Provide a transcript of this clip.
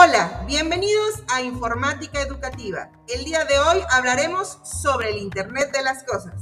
Hola, bienvenidos a Informática Educativa. El día de hoy hablaremos sobre el Internet de las Cosas.